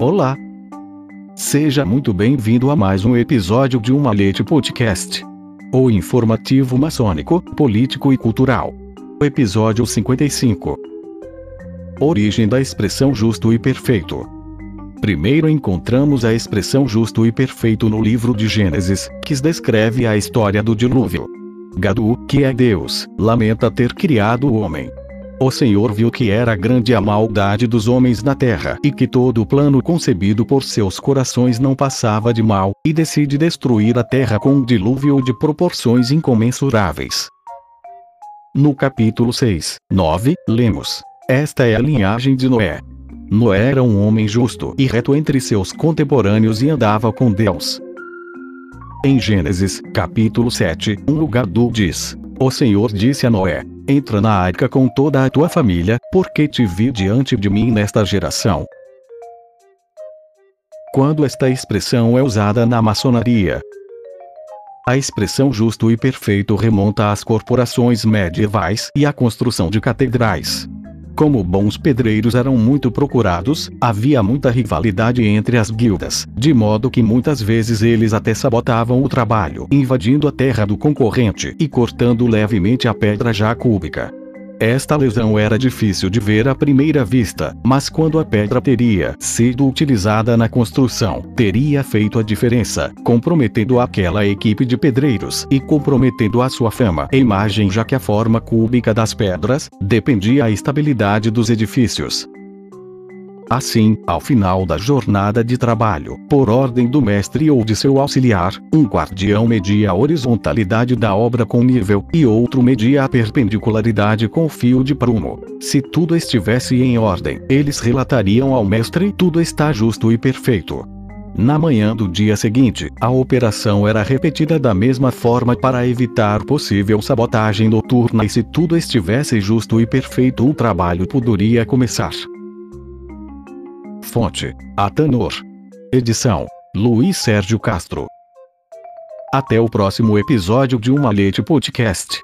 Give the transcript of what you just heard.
Olá! Seja muito bem-vindo a mais um episódio de um Malete Podcast. O informativo maçônico, político e cultural. Episódio 55. Origem da expressão justo e perfeito. Primeiro encontramos a expressão justo e perfeito no livro de Gênesis, que descreve a história do dilúvio. Gadu, que é Deus, lamenta ter criado o homem. O Senhor viu que era grande a maldade dos homens na terra e que todo o plano concebido por seus corações não passava de mal, e decide destruir a terra com um dilúvio de proporções incomensuráveis. No capítulo 6, 9, lemos: Esta é a linhagem de Noé. Noé era um homem justo e reto entre seus contemporâneos e andava com Deus. Em Gênesis, capítulo 7, um lugar do diz: O Senhor disse a Noé: Entra na arca com toda a tua família, porque te vi diante de mim nesta geração. Quando esta expressão é usada na maçonaria, a expressão justo e perfeito remonta às corporações medievais e à construção de catedrais. Como bons pedreiros eram muito procurados, havia muita rivalidade entre as guildas, de modo que muitas vezes eles até sabotavam o trabalho, invadindo a terra do concorrente e cortando levemente a pedra já cúbica. Esta lesão era difícil de ver à primeira vista, mas quando a pedra teria sido utilizada na construção, teria feito a diferença, comprometendo aquela equipe de pedreiros e comprometendo a sua fama e imagem já que a forma cúbica das pedras dependia a estabilidade dos edifícios. Assim, ao final da jornada de trabalho, por ordem do mestre ou de seu auxiliar, um guardião media a horizontalidade da obra com nível, e outro media a perpendicularidade com fio de prumo. Se tudo estivesse em ordem, eles relatariam ao mestre: tudo está justo e perfeito. Na manhã do dia seguinte, a operação era repetida da mesma forma para evitar possível sabotagem noturna e se tudo estivesse justo e perfeito o trabalho poderia começar. Fonte: Atanor. Edição: Luiz Sérgio Castro. Até o próximo episódio de Um Malete Podcast.